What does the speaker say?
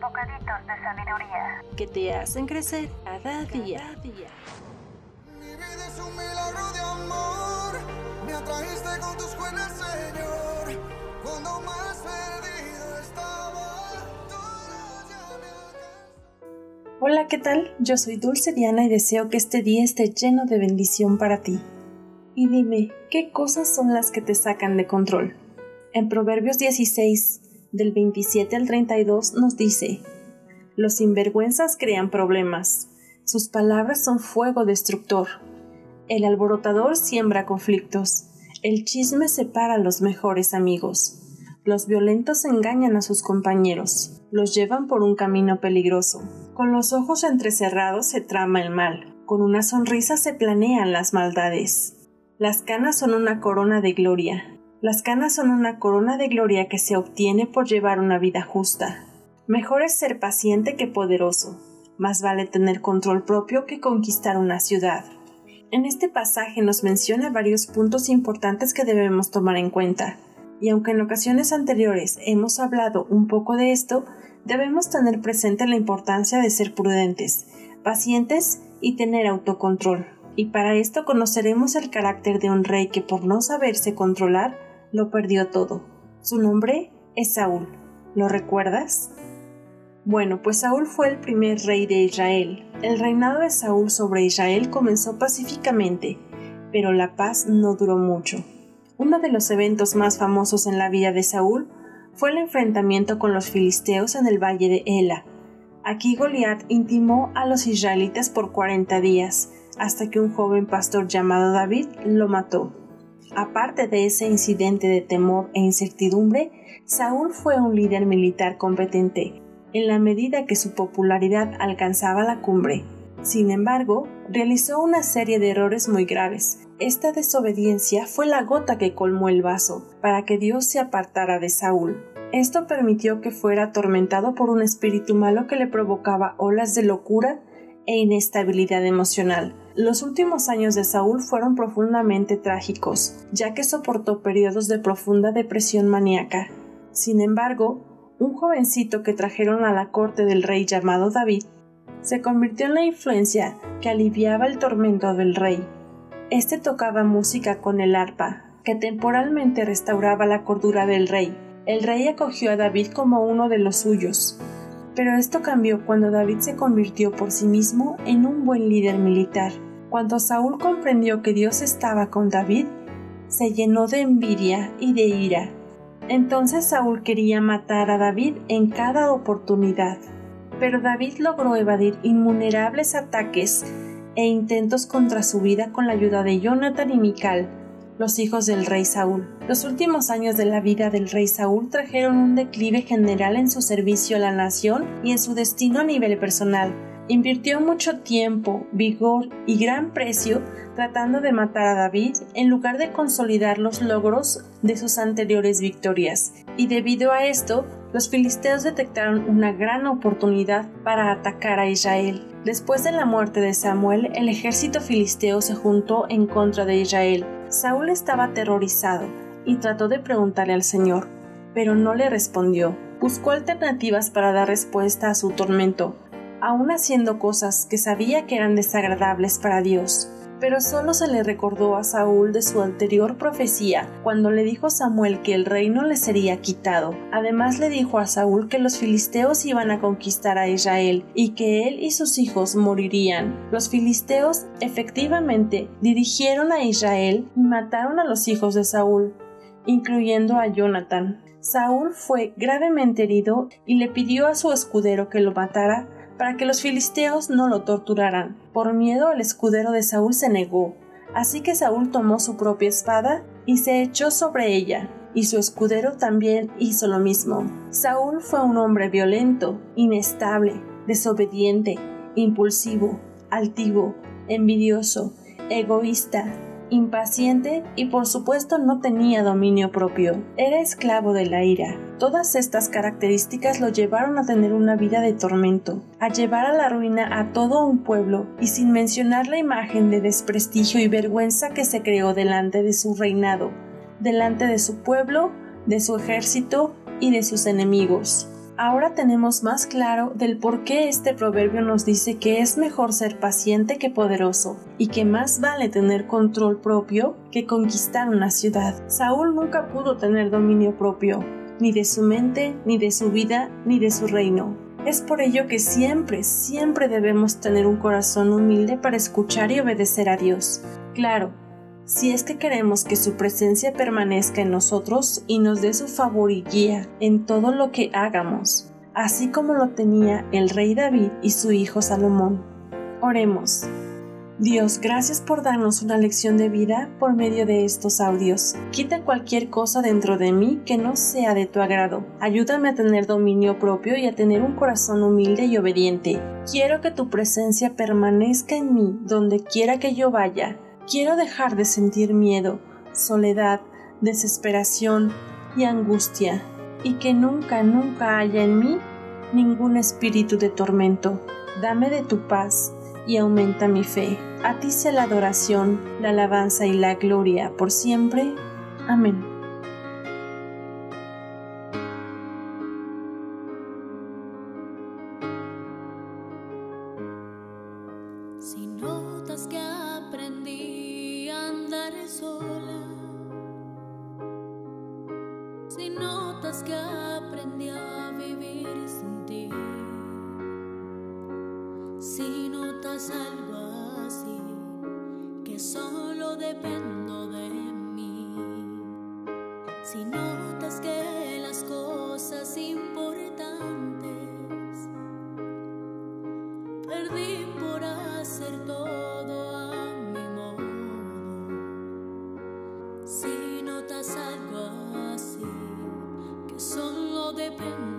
Bocaditos de sabiduría. que te hacen crecer cada día. Mi vida es un milagro de amor. Me atrajiste con tus buenas, Señor. Cuando más perdido estaba, me. Hola, ¿qué tal? Yo soy Dulce Diana y deseo que este día esté lleno de bendición para ti. Y dime, ¿qué cosas son las que te sacan de control? En Proverbios 16, del 27 al 32, nos dice, Los sinvergüenzas crean problemas, sus palabras son fuego destructor. El alborotador siembra conflictos, el chisme separa a los mejores amigos. Los violentos engañan a sus compañeros, los llevan por un camino peligroso. Con los ojos entrecerrados se trama el mal, con una sonrisa se planean las maldades. Las canas son una corona de gloria. Las canas son una corona de gloria que se obtiene por llevar una vida justa. Mejor es ser paciente que poderoso. Más vale tener control propio que conquistar una ciudad. En este pasaje nos menciona varios puntos importantes que debemos tomar en cuenta. Y aunque en ocasiones anteriores hemos hablado un poco de esto, debemos tener presente la importancia de ser prudentes, pacientes y tener autocontrol. Y para esto conoceremos el carácter de un rey que por no saberse controlar, lo perdió todo. Su nombre es Saúl. ¿Lo recuerdas? Bueno, pues Saúl fue el primer rey de Israel. El reinado de Saúl sobre Israel comenzó pacíficamente, pero la paz no duró mucho. Uno de los eventos más famosos en la vida de Saúl fue el enfrentamiento con los filisteos en el valle de Ela. Aquí Goliat intimó a los israelitas por 40 días, hasta que un joven pastor llamado David lo mató. Aparte de ese incidente de temor e incertidumbre, Saúl fue un líder militar competente, en la medida que su popularidad alcanzaba la cumbre. Sin embargo, realizó una serie de errores muy graves. Esta desobediencia fue la gota que colmó el vaso para que Dios se apartara de Saúl. Esto permitió que fuera atormentado por un espíritu malo que le provocaba olas de locura e inestabilidad emocional. Los últimos años de Saúl fueron profundamente trágicos, ya que soportó periodos de profunda depresión maníaca. Sin embargo, un jovencito que trajeron a la corte del rey llamado David se convirtió en la influencia que aliviaba el tormento del rey. Este tocaba música con el arpa, que temporalmente restauraba la cordura del rey. El rey acogió a David como uno de los suyos, pero esto cambió cuando David se convirtió por sí mismo en un buen líder militar. Cuando Saúl comprendió que Dios estaba con David, se llenó de envidia y de ira. Entonces Saúl quería matar a David en cada oportunidad. Pero David logró evadir innumerables ataques e intentos contra su vida con la ayuda de Jonathan y Mical, los hijos del rey Saúl. Los últimos años de la vida del rey Saúl trajeron un declive general en su servicio a la nación y en su destino a nivel personal. Invirtió mucho tiempo, vigor y gran precio tratando de matar a David en lugar de consolidar los logros de sus anteriores victorias. Y debido a esto, los filisteos detectaron una gran oportunidad para atacar a Israel. Después de la muerte de Samuel, el ejército filisteo se juntó en contra de Israel. Saúl estaba aterrorizado y trató de preguntarle al Señor, pero no le respondió. Buscó alternativas para dar respuesta a su tormento, aún haciendo cosas que sabía que eran desagradables para Dios. pero solo se le recordó a Saúl de su anterior profecía cuando le dijo Samuel que el reino le sería quitado. Además le dijo a Saúl que los filisteos iban a conquistar a Israel y que él y sus hijos morirían. Los filisteos efectivamente dirigieron a Israel y mataron a los hijos de Saúl, incluyendo a Jonathan. Saúl fue gravemente herido y le pidió a su escudero que lo matara para que los filisteos no lo torturaran. Por miedo el escudero de Saúl se negó, así que Saúl tomó su propia espada y se echó sobre ella, y su escudero también hizo lo mismo. Saúl fue un hombre violento, inestable, desobediente, impulsivo, altivo, envidioso, egoísta, impaciente y por supuesto no tenía dominio propio. Era esclavo de la ira. Todas estas características lo llevaron a tener una vida de tormento, a llevar a la ruina a todo un pueblo y sin mencionar la imagen de desprestigio y vergüenza que se creó delante de su reinado, delante de su pueblo, de su ejército y de sus enemigos. Ahora tenemos más claro del por qué este proverbio nos dice que es mejor ser paciente que poderoso y que más vale tener control propio que conquistar una ciudad. Saúl nunca pudo tener dominio propio, ni de su mente, ni de su vida, ni de su reino. Es por ello que siempre, siempre debemos tener un corazón humilde para escuchar y obedecer a Dios. Claro, si es que queremos que su presencia permanezca en nosotros y nos dé su favor y guía en todo lo que hagamos, así como lo tenía el rey David y su hijo Salomón. Oremos. Dios, gracias por darnos una lección de vida por medio de estos audios. Quita cualquier cosa dentro de mí que no sea de tu agrado. Ayúdame a tener dominio propio y a tener un corazón humilde y obediente. Quiero que tu presencia permanezca en mí donde quiera que yo vaya Quiero dejar de sentir miedo, soledad, desesperación y angustia, y que nunca, nunca haya en mí ningún espíritu de tormento. Dame de tu paz y aumenta mi fe. A ti sea la adoración, la alabanza y la gloria por siempre. Amén. Si notas que aprendí a vivir sin ti, si notas algo así, que solo dependo de mí, si notas depende